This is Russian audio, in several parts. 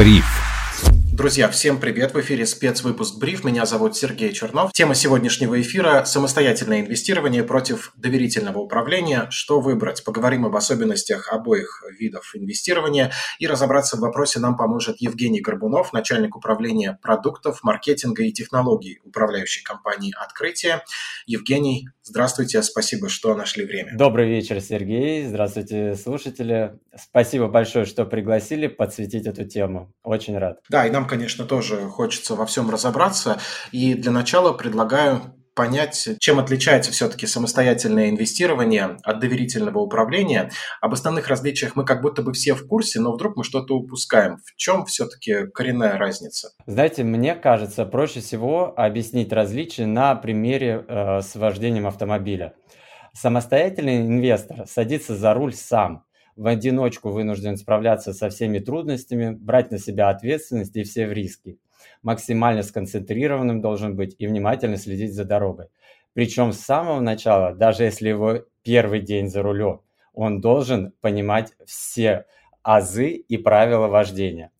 Бриф. Друзья, всем привет! В эфире спецвыпуск «Бриф». Меня зовут Сергей Чернов. Тема сегодняшнего эфира – самостоятельное инвестирование против доверительного управления. Что выбрать? Поговорим об особенностях обоих видов инвестирования. И разобраться в вопросе нам поможет Евгений Горбунов, начальник управления продуктов, маркетинга и технологий управляющей компании «Открытие». Евгений, здравствуйте, спасибо, что нашли время. Добрый вечер, Сергей. Здравствуйте, слушатели. Спасибо большое, что пригласили подсветить эту тему. Очень рад. Да, и нам конечно, тоже хочется во всем разобраться. И для начала предлагаю понять, чем отличается все-таки самостоятельное инвестирование от доверительного управления. Об основных различиях мы как будто бы все в курсе, но вдруг мы что-то упускаем. В чем все-таки коренная разница? Знаете, мне кажется, проще всего объяснить различия на примере э, с вождением автомобиля. Самостоятельный инвестор садится за руль сам – в одиночку вынужден справляться со всеми трудностями, брать на себя ответственность и все риски. Максимально сконцентрированным должен быть и внимательно следить за дорогой. Причем с самого начала, даже если его первый день за рулем, он должен понимать все азы и правила вождения.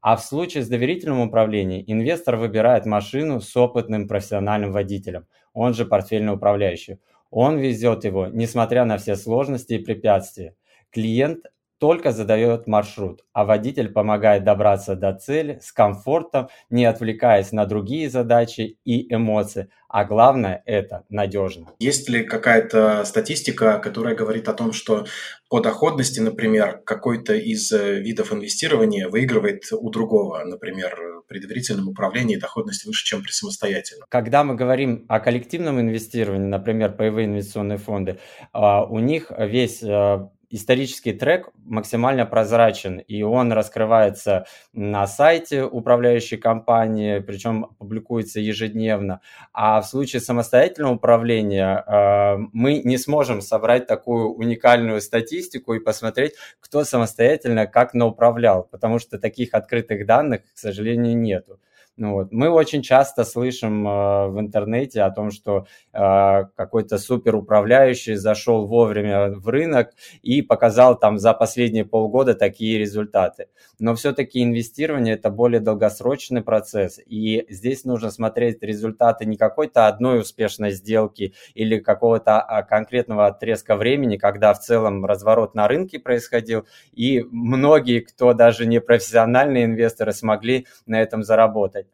А в случае с доверительным управлением инвестор выбирает машину с опытным профессиональным водителем, он же портфельный управляющий. Он везет его, несмотря на все сложности и препятствия. Клиент только задает маршрут, а водитель помогает добраться до цели с комфортом, не отвлекаясь на другие задачи и эмоции, а главное это надежно. Есть ли какая-то статистика, которая говорит о том, что по доходности, например, какой-то из э, видов инвестирования выигрывает у другого, например, при доверительном управлении доходность выше, чем при самостоятельном? Когда мы говорим о коллективном инвестировании, например, паевые инвестиционные фонды, а, у них весь э, исторический трек максимально прозрачен, и он раскрывается на сайте управляющей компании, причем публикуется ежедневно. А в случае самостоятельного управления э, мы не сможем собрать такую уникальную статистику и посмотреть, кто самостоятельно как науправлял, потому что таких открытых данных, к сожалению, нету. Ну, вот. Мы очень часто слышим э, в интернете о том, что э, какой-то суперуправляющий зашел вовремя в рынок и показал там за последние полгода такие результаты. Но все-таки инвестирование это более долгосрочный процесс, и здесь нужно смотреть результаты не какой-то одной успешной сделки или какого-то а, конкретного отрезка времени, когда в целом разворот на рынке происходил, и многие, кто даже не профессиональные инвесторы, смогли на этом заработать.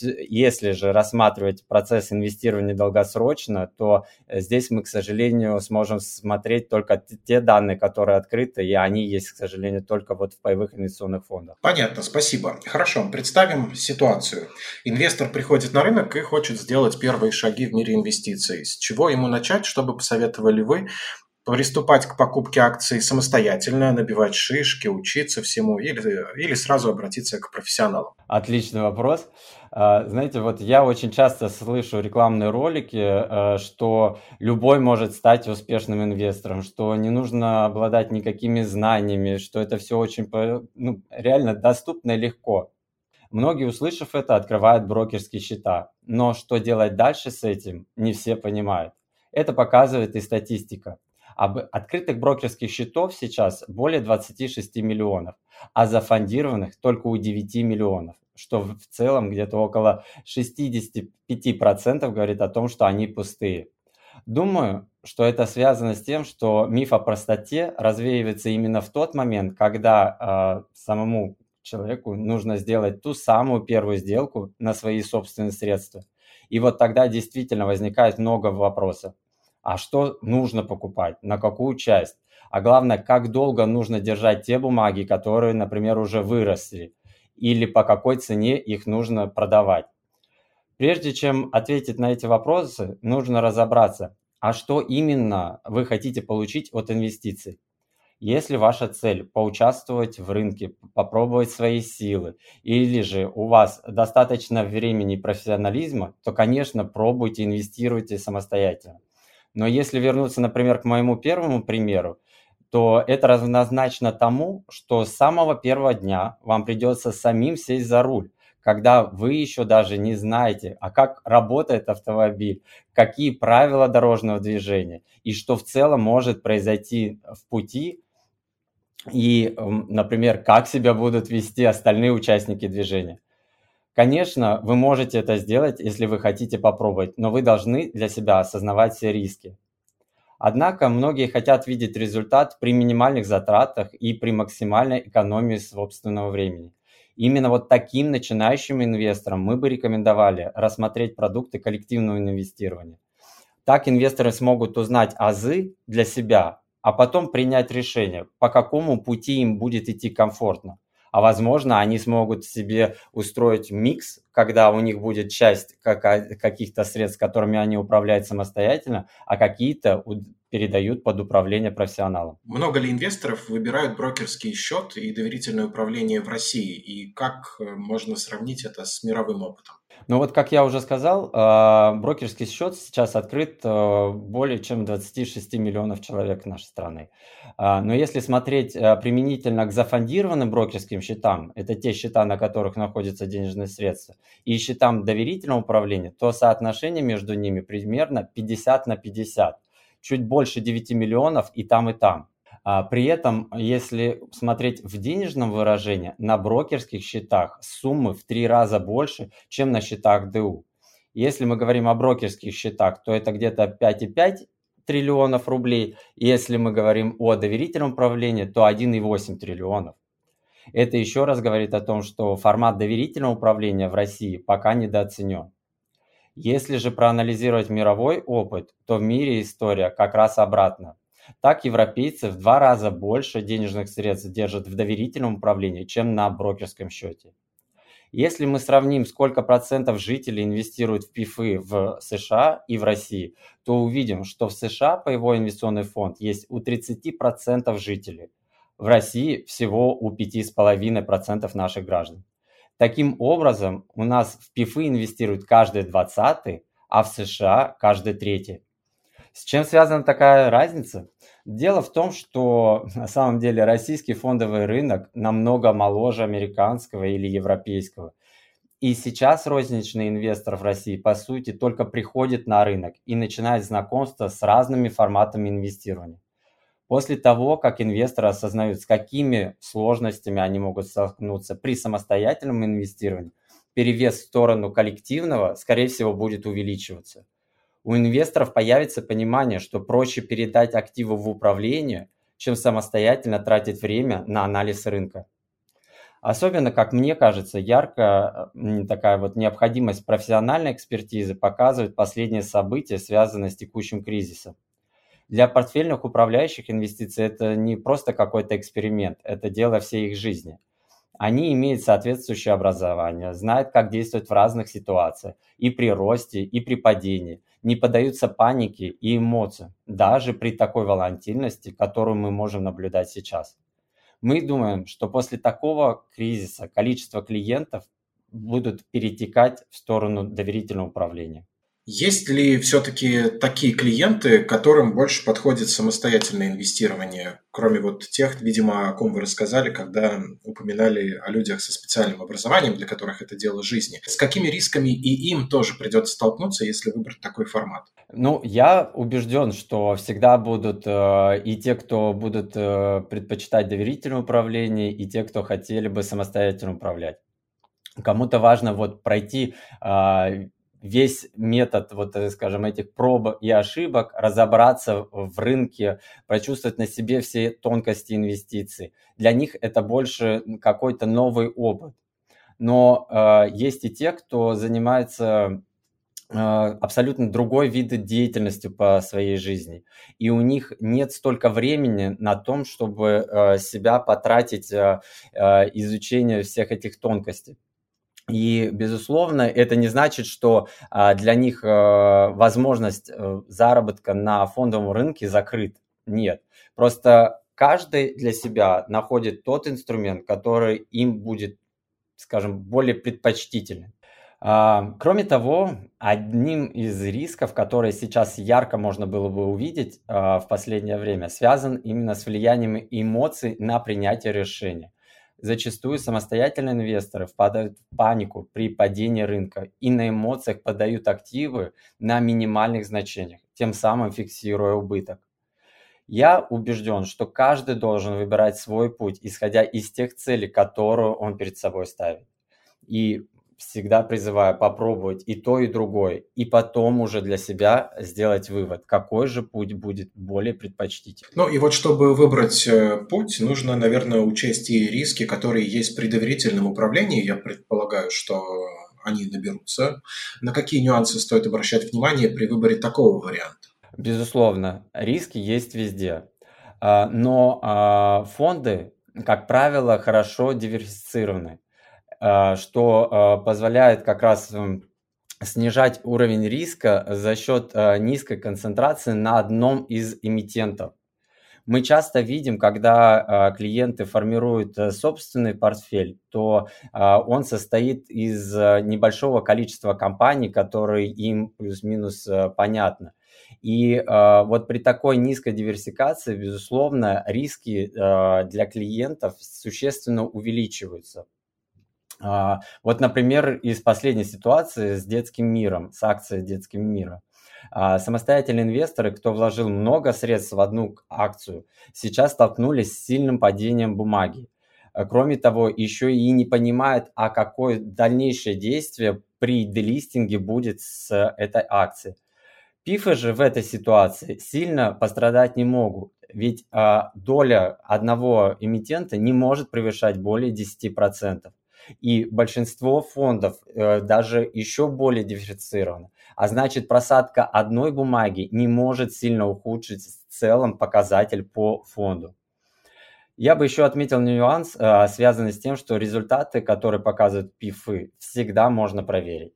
Если же рассматривать процесс инвестирования долгосрочно, то э, здесь мы, к сожалению, сможем смотреть только те данные, которые открыты, и они есть, к сожалению, только вот в паевых инвестиционных фондах. Понятно, спасибо. Хорошо, представим ситуацию. Инвестор приходит на рынок и хочет сделать первые шаги в мире инвестиций. С чего ему начать, чтобы посоветовали вы? Приступать к покупке акций самостоятельно, набивать шишки, учиться всему или, или сразу обратиться к профессионалам? Отличный вопрос. А, знаете, вот я очень часто слышу рекламные ролики, э, что любой может стать успешным инвестором, что не нужно обладать никакими знаниями, что это все очень ну, реально доступно и легко. Многие, услышав это, открывают брокерские счета. Но что делать дальше с этим, не все понимают. Это показывает и статистика. Об открытых брокерских счетов сейчас более 26 миллионов, а зафондированных только у 9 миллионов что в целом где-то около 65% говорит о том, что они пустые. Думаю, что это связано с тем, что миф о простоте развеивается именно в тот момент, когда э, самому человеку нужно сделать ту самую первую сделку на свои собственные средства. И вот тогда действительно возникает много вопросов. А что нужно покупать? На какую часть? А главное, как долго нужно держать те бумаги, которые, например, уже выросли? или по какой цене их нужно продавать. Прежде чем ответить на эти вопросы, нужно разобраться, а что именно вы хотите получить от инвестиций. Если ваша цель поучаствовать в рынке, попробовать свои силы, или же у вас достаточно времени и профессионализма, то, конечно, пробуйте, инвестируйте самостоятельно. Но если вернуться, например, к моему первому примеру, то это равнозначно тому, что с самого первого дня вам придется самим сесть за руль, когда вы еще даже не знаете, а как работает автомобиль, какие правила дорожного движения и что в целом может произойти в пути, и, например, как себя будут вести остальные участники движения. Конечно, вы можете это сделать, если вы хотите попробовать, но вы должны для себя осознавать все риски. Однако многие хотят видеть результат при минимальных затратах и при максимальной экономии собственного времени. Именно вот таким начинающим инвесторам мы бы рекомендовали рассмотреть продукты коллективного инвестирования. Так инвесторы смогут узнать азы для себя, а потом принять решение, по какому пути им будет идти комфортно а возможно, они смогут себе устроить микс, когда у них будет часть каких-то средств, которыми они управляют самостоятельно, а какие-то передают под управление профессионалам. Много ли инвесторов выбирают брокерский счет и доверительное управление в России? И как э, можно сравнить это с мировым опытом? Ну вот, как я уже сказал, а, брокерский счет сейчас открыт а, более чем 26 миллионов человек нашей страны. А, но если смотреть применительно к зафондированным брокерским счетам, это те счета, на которых находятся денежные средства, и счетам доверительного управления, то соотношение между ними примерно 50 на 50. Чуть больше 9 миллионов и там, и там. А при этом, если смотреть в денежном выражении, на брокерских счетах суммы в три раза больше, чем на счетах ДУ. Если мы говорим о брокерских счетах, то это где-то 5,5 триллионов рублей. Если мы говорим о доверительном управлении, то 1,8 триллионов. Это еще раз говорит о том, что формат доверительного управления в России пока недооценен. Если же проанализировать мировой опыт, то в мире история как раз обратно. Так европейцы в два раза больше денежных средств держат в доверительном управлении, чем на брокерском счете. Если мы сравним, сколько процентов жителей инвестируют в ПИФы в США и в России, то увидим, что в США по его инвестиционный фонд есть у 30% жителей. В России всего у 5,5% наших граждан. Таким образом, у нас в ПИФы инвестируют каждый 20 а в США каждый третий. С чем связана такая разница? Дело в том, что на самом деле российский фондовый рынок намного моложе американского или европейского. И сейчас розничный инвестор в России, по сути, только приходит на рынок и начинает знакомство с разными форматами инвестирования. После того, как инвесторы осознают, с какими сложностями они могут столкнуться при самостоятельном инвестировании, перевес в сторону коллективного, скорее всего, будет увеличиваться у инвесторов появится понимание, что проще передать активы в управление, чем самостоятельно тратить время на анализ рынка. Особенно, как мне кажется, ярко такая вот необходимость профессиональной экспертизы показывает последние события, связанные с текущим кризисом. Для портфельных управляющих инвестиций это не просто какой-то эксперимент, это дело всей их жизни. Они имеют соответствующее образование, знают, как действовать в разных ситуациях, и при росте, и при падении – не поддаются панике и эмоциям, даже при такой волатильности, которую мы можем наблюдать сейчас. Мы думаем, что после такого кризиса количество клиентов будут перетекать в сторону доверительного управления. Есть ли все-таки такие клиенты, которым больше подходит самостоятельное инвестирование, кроме вот тех, видимо, о ком вы рассказали, когда упоминали о людях со специальным образованием, для которых это дело жизни? С какими рисками и им тоже придется столкнуться, если выбрать такой формат? Ну, я убежден, что всегда будут э, и те, кто будут э, предпочитать доверительное управление, и те, кто хотели бы самостоятельно управлять. Кому-то важно вот пройти э, весь метод, вот, э, скажем, этих проб и ошибок, разобраться в рынке, прочувствовать на себе все тонкости инвестиций. Для них это больше какой-то новый опыт. Но э, есть и те, кто занимается э, абсолютно другой вид деятельности по своей жизни. И у них нет столько времени на том, чтобы э, себя потратить изучение всех этих тонкостей. И, безусловно, это не значит, что а, для них а, возможность а, заработка на фондовом рынке закрыт. Нет. Просто каждый для себя находит тот инструмент, который им будет, скажем, более предпочтителен. Кроме того, одним из рисков, которые сейчас ярко можно было бы увидеть в последнее время, связан именно с влиянием эмоций на принятие решения. Зачастую самостоятельные инвесторы впадают в панику при падении рынка и на эмоциях подают активы на минимальных значениях, тем самым фиксируя убыток. Я убежден, что каждый должен выбирать свой путь, исходя из тех целей, которые он перед собой ставит. И всегда призываю попробовать и то, и другое, и потом уже для себя сделать вывод, какой же путь будет более предпочтительным. Ну и вот чтобы выбрать э, путь, нужно, наверное, учесть и риски, которые есть при доверительном управлении. Я предполагаю, что они наберутся. На какие нюансы стоит обращать внимание при выборе такого варианта? Безусловно, риски есть везде. А, но а, фонды, как правило, хорошо диверсифицированы. А, что а, позволяет как раз снижать уровень риска за счет а, низкой концентрации на одном из эмитентов. Мы часто видим, когда клиенты формируют э, собственный портфель, то он состоит из небольшого количества компаний, которые им плюс-минус э, понятны. И э, вот при такой низкой диверсификации, безусловно, риски э, для клиентов существенно увеличиваются. А, вот, например, из последней ситуации с детским миром, с акцией детским мира. А, самостоятельные инвесторы, кто вложил много средств в одну акцию, сейчас столкнулись с сильным падением бумаги. А, кроме того, еще и не понимают, а какое дальнейшее действие при делистинге будет с этой акцией. Пифы же в этой ситуации сильно пострадать не могут, ведь доля одного эмитента не может превышать более 10%. И большинство фондов э, даже еще более диверсифицировано. А значит, просадка одной бумаги не может сильно ухудшить в целом показатель по фонду. Я бы еще отметил нюанс, э, связанный с тем, что результаты, которые показывают ПИФы, всегда можно проверить.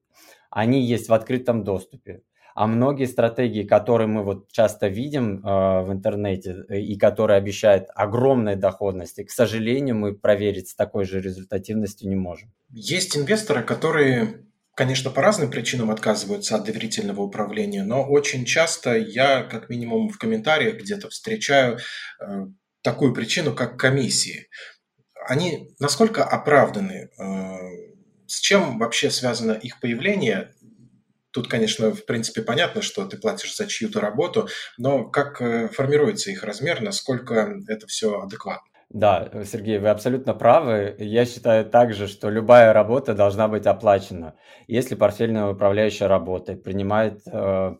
Они есть в открытом доступе. А многие стратегии, которые мы вот часто видим э, в интернете э, и которые обещают огромной доходности, к сожалению, мы проверить с такой же результативностью не можем. Есть инвесторы, которые конечно, по разным причинам отказываются от доверительного управления, но очень часто я, как минимум, в комментариях где-то встречаю э, такую причину, как комиссии. Они насколько оправданы? Э, с чем вообще связано их появление? Тут, конечно, в принципе понятно, что ты платишь за чью-то работу, но как э, формируется их размер, насколько это все адекватно? Да, Сергей, вы абсолютно правы. Я считаю также, что любая работа должна быть оплачена. Если портфельная управляющая работает, принимает э,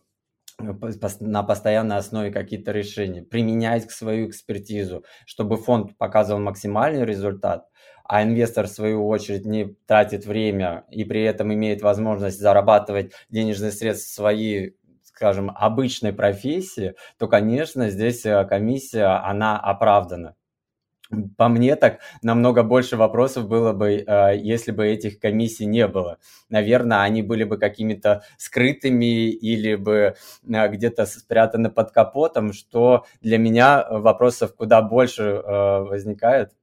на постоянной основе какие-то решения, применяет свою экспертизу, чтобы фонд показывал максимальный результат, а инвестор, в свою очередь, не тратит время и при этом имеет возможность зарабатывать денежные средства в своей скажем, обычной профессии, то, конечно, здесь э, комиссия, она оправдана. По мне так намного больше вопросов было бы, э, если бы этих комиссий не было. Наверное, они были бы какими-то скрытыми или бы э, где-то спрятаны под капотом, что для меня вопросов куда больше возникает,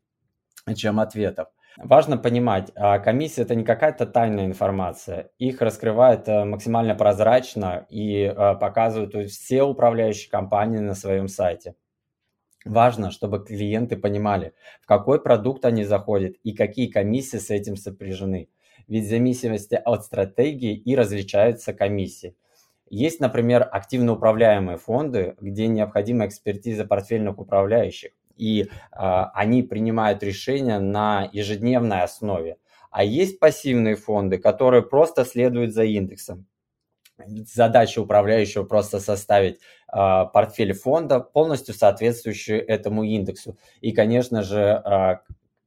чем ответов. Важно понимать, а, комиссия это не какая-то тайная информация. Их раскрывают э, максимально прозрачно и э, показывают все управляющие компании на своем сайте. Важно, чтобы клиенты понимали, в какой продукт они заходят и какие комиссии с этим сопряжены. Ведь в зависимости от стратегии и различаются комиссии. Есть, например, активно управляемые фонды, где необходима экспертиза портфельных управляющих и э, они принимают решения на ежедневной основе. А есть пассивные фонды, которые просто следуют за индексом. Задача управляющего просто составить э, портфель фонда, полностью соответствующий этому индексу. И, конечно же, э,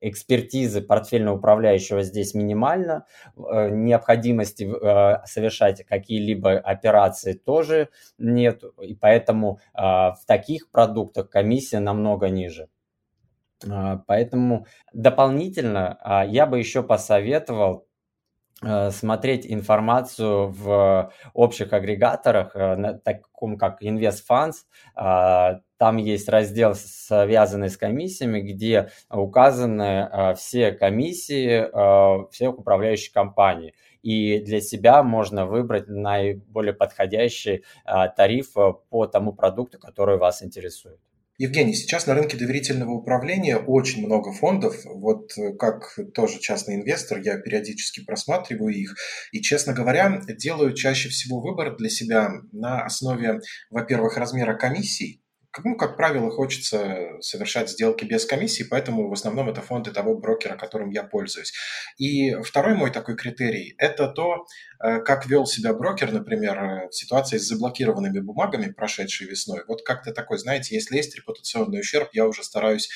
экспертизы портфельного управляющего здесь минимально, э, необходимости э, совершать какие-либо операции тоже нет, и поэтому э, в таких продуктах комиссия намного ниже. Поэтому дополнительно я бы еще посоветовал смотреть информацию в общих агрегаторах, таком как InvestFunds, там есть раздел, связанный с комиссиями, где указаны э, все комиссии э, всех управляющих компаний. И для себя можно выбрать наиболее подходящий э, тариф по тому продукту, который вас интересует. Евгений, сейчас на рынке доверительного управления очень много фондов. Вот как тоже частный инвестор, я периодически просматриваю их. И, честно говоря, делаю чаще всего выбор для себя на основе, во-первых, размера комиссий, ну, как правило, хочется совершать сделки без комиссии, поэтому в основном это фонды того брокера, которым я пользуюсь. И второй мой такой критерий – это то, э, как вел себя брокер, например, в ситуации с заблокированными бумагами, прошедшей весной. Вот как-то такой, знаете, если есть репутационный ущерб, я уже стараюсь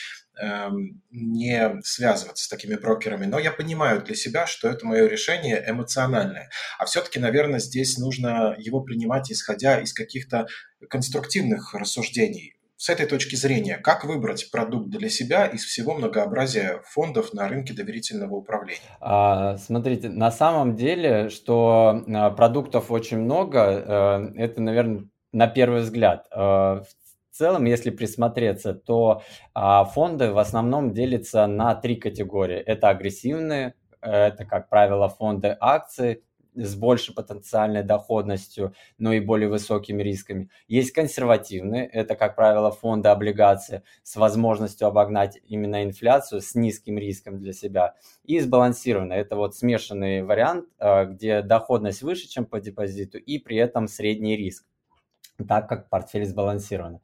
не связываться с такими брокерами, но я понимаю для себя, что это мое решение эмоциональное. А все-таки, наверное, здесь нужно его принимать, исходя из каких-то конструктивных рассуждений. С этой точки зрения, как выбрать продукт для себя из всего многообразия фондов на рынке доверительного управления? А, смотрите, на самом деле, что а, продуктов очень много, э, это, наверное, на первый взгляд. Э, в целом, если присмотреться, то а, фонды в основном делятся на три категории. Это агрессивные, это, как правило, фонды акций, с большей потенциальной доходностью, но и более высокими рисками. Есть консервативные, это, как правило, фонды облигации с возможностью обогнать именно инфляцию с низким риском для себя. И сбалансированные, это вот смешанный вариант, э, где доходность выше, чем по депозиту, и при этом средний риск, так как портфель сбалансирован.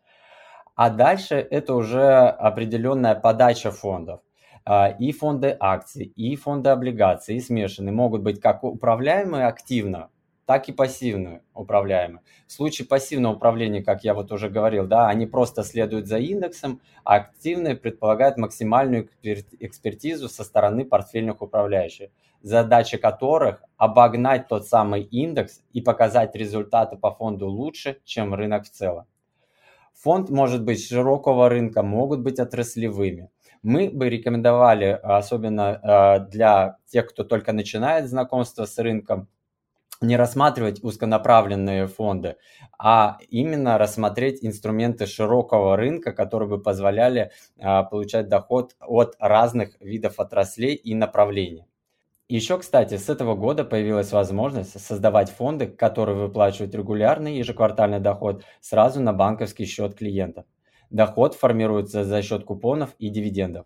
А дальше это уже определенная подача фондов. А, и фонды акций, и фонды облигаций, и смешанные могут быть как управляемые активно, так и пассивно управляемые. В случае пассивного управления, как я вот уже говорил, да, они просто следуют за индексом, а активные предполагают максимальную экспертизу со стороны портфельных управляющих, задача которых обогнать тот самый индекс и показать результаты по фонду лучше, чем рынок в целом. Фонд может быть широкого рынка, могут быть отраслевыми – мы бы рекомендовали, особенно а, для тех, кто только начинает знакомство с рынком, не рассматривать узконаправленные фонды, а именно рассмотреть инструменты широкого рынка, которые бы позволяли а, получать доход от разных видов отраслей и направлений. Еще, кстати, с этого года появилась возможность создавать фонды, которые выплачивают регулярный ежеквартальный доход сразу на банковский счет клиентов. Доход формируется за счет купонов и дивидендов.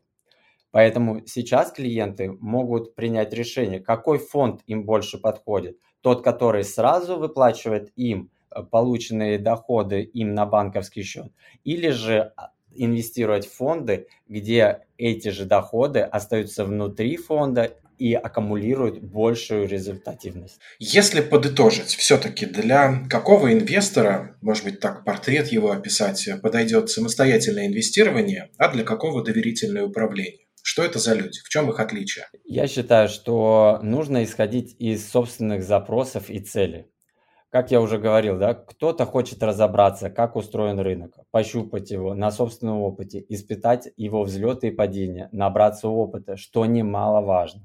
Поэтому сейчас клиенты могут принять решение, какой фонд им больше подходит. Тот, который сразу выплачивает им э, полученные доходы им на банковский счет, или же а, инвестировать в фонды, где эти же доходы остаются внутри фонда и аккумулируют большую результативность. Если подытожить, все-таки для какого инвестора, может быть так портрет его описать, подойдет самостоятельное инвестирование, а для какого доверительное управление? Что это за люди? В чем их отличие? Я считаю, что нужно исходить из собственных запросов и целей. Как я уже говорил, да, кто-то хочет разобраться, как устроен рынок, пощупать его на собственном опыте, испытать его взлеты и падения, набраться опыта, что немаловажно.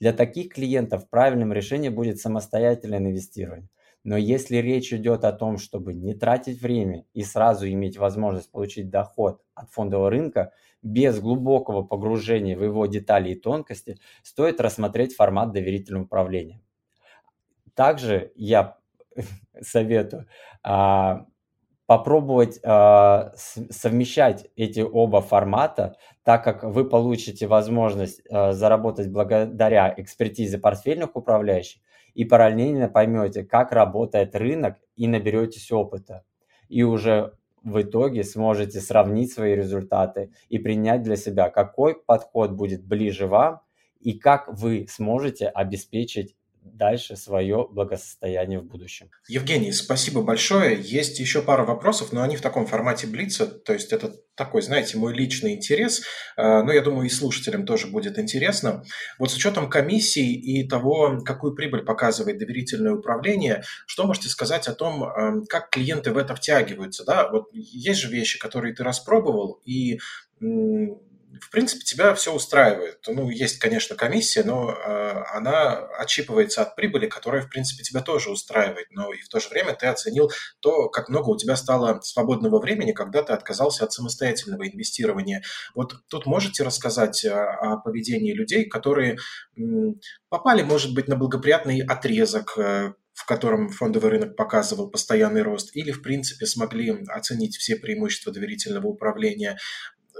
Для таких клиентов правильным решением будет самостоятельное инвестирование. Но если речь идет о том, чтобы не тратить время и сразу иметь возможность получить доход от фондового рынка без глубокого погружения в его детали и тонкости, стоит рассмотреть формат доверительного управления. Также я советую а, попробовать а, совмещать эти оба формата, так как вы получите возможность а, заработать благодаря экспертизе портфельных управляющих и параллельно поймете, как работает рынок и наберетесь опыта. И уже в итоге сможете сравнить свои результаты и принять для себя, какой подход будет ближе вам и как вы сможете обеспечить дальше свое благосостояние в будущем. Евгений, спасибо большое. Есть еще пара вопросов, но они в таком формате блица, то есть это такой, знаете, мой личный интерес, э, но я думаю, и слушателям тоже будет интересно. Вот с учетом комиссии и того, какую прибыль показывает доверительное управление, что можете сказать о том, э, как клиенты в это втягиваются? Да? Вот есть же вещи, которые ты распробовал, и в принципе, тебя все устраивает. Ну, есть, конечно, комиссия, но э, она отщипывается от прибыли, которая, в принципе, тебя тоже устраивает. Но и в то же время ты оценил то, как много у тебя стало свободного времени, когда ты отказался от самостоятельного инвестирования. Вот тут можете рассказать о, о поведении людей, которые м, попали, может быть, на благоприятный отрезок, э, в котором фондовый рынок показывал постоянный рост, или, в принципе, смогли оценить все преимущества доверительного управления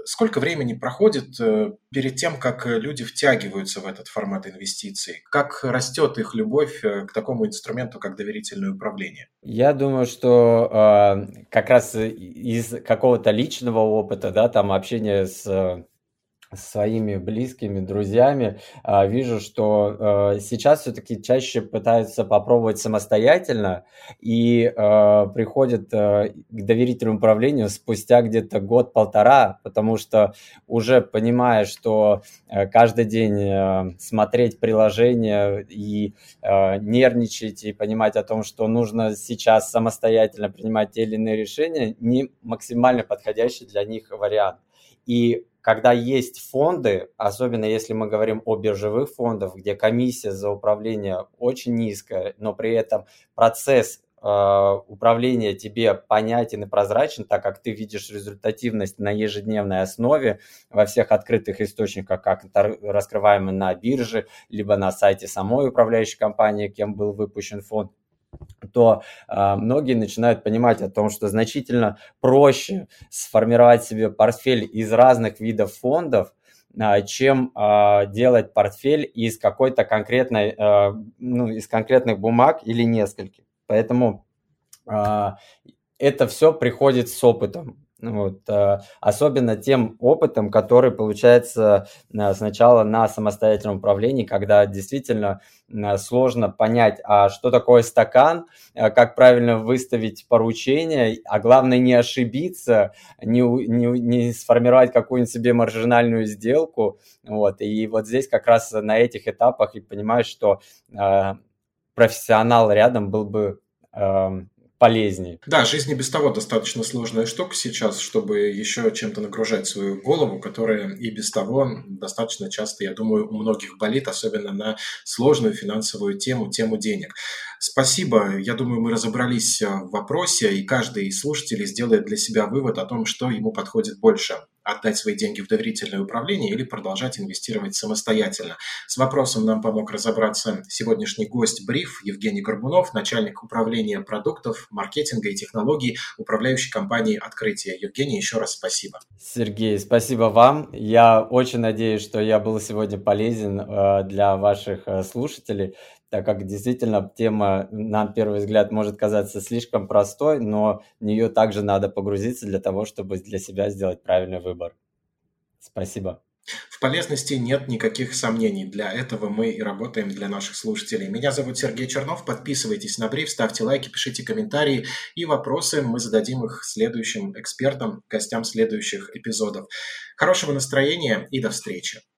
сколько времени проходит э, перед тем, как люди втягиваются в этот формат инвестиций? Как растет их любовь э, к такому инструменту, как доверительное управление? Я думаю, что э, как раз из какого-то личного опыта, да, там общения с своими близкими, друзьями, а, вижу, что э, сейчас все-таки чаще пытаются попробовать самостоятельно и э, приходят э, к доверительному управлению спустя где-то год-полтора, потому что уже понимая, что каждый день смотреть приложение и нервничать и понимать о том, что нужно сейчас самостоятельно принимать те или иные решения, не максимально подходящий для них вариант. И когда есть фонды, особенно если мы говорим о биржевых фондах, где комиссия за управление очень низкая, но при этом процесс э, управления тебе понятен и прозрачен, так как ты видишь результативность на ежедневной основе во всех открытых источниках, как это раскрываемо на бирже, либо на сайте самой управляющей компании, кем был выпущен фонд, то э, многие начинают понимать о том, что значительно проще сформировать себе портфель из разных видов фондов, э, чем э, делать портфель из какой-то конкретной, э, ну, из конкретных бумаг или нескольких. Поэтому э, это все приходит с опытом. Вот, э, особенно тем опытом, который получается э, сначала на самостоятельном управлении, когда действительно э, сложно понять, а что такое стакан, как правильно выставить поручение, а главное не ошибиться, не, не, не сформировать какую-нибудь себе маржинальную сделку. Вот, и вот здесь как раз на этих этапах и понимаешь, что профессионал рядом был бы эм, полезнее. Да, жизнь и без того достаточно сложная штука сейчас, чтобы еще чем-то нагружать свою голову, которая и без того достаточно часто, я думаю, у многих болит, особенно на сложную финансовую тему, тему денег. Спасибо. Я думаю, мы разобрались в вопросе, и каждый из слушателей сделает для себя вывод о том, что ему подходит больше отдать свои деньги в доверительное управление или продолжать инвестировать самостоятельно. С вопросом нам помог разобраться сегодняшний гость Бриф Евгений Горбунов, начальник управления продуктов, маркетинга и технологий управляющей компании «Открытие». Евгений, еще раз спасибо. Сергей, спасибо вам. Я очень надеюсь, что я был сегодня полезен э, для ваших э, слушателей так как действительно тема, на первый взгляд, может казаться слишком простой, но в нее также надо погрузиться для того, чтобы для себя сделать правильный выбор. Спасибо. В полезности нет никаких сомнений. Для этого мы и работаем для наших слушателей. Меня зовут Сергей Чернов. Подписывайтесь на бриф, ставьте лайки, пишите комментарии и вопросы. Мы зададим их следующим экспертам, гостям следующих эпизодов. Хорошего настроения и до встречи.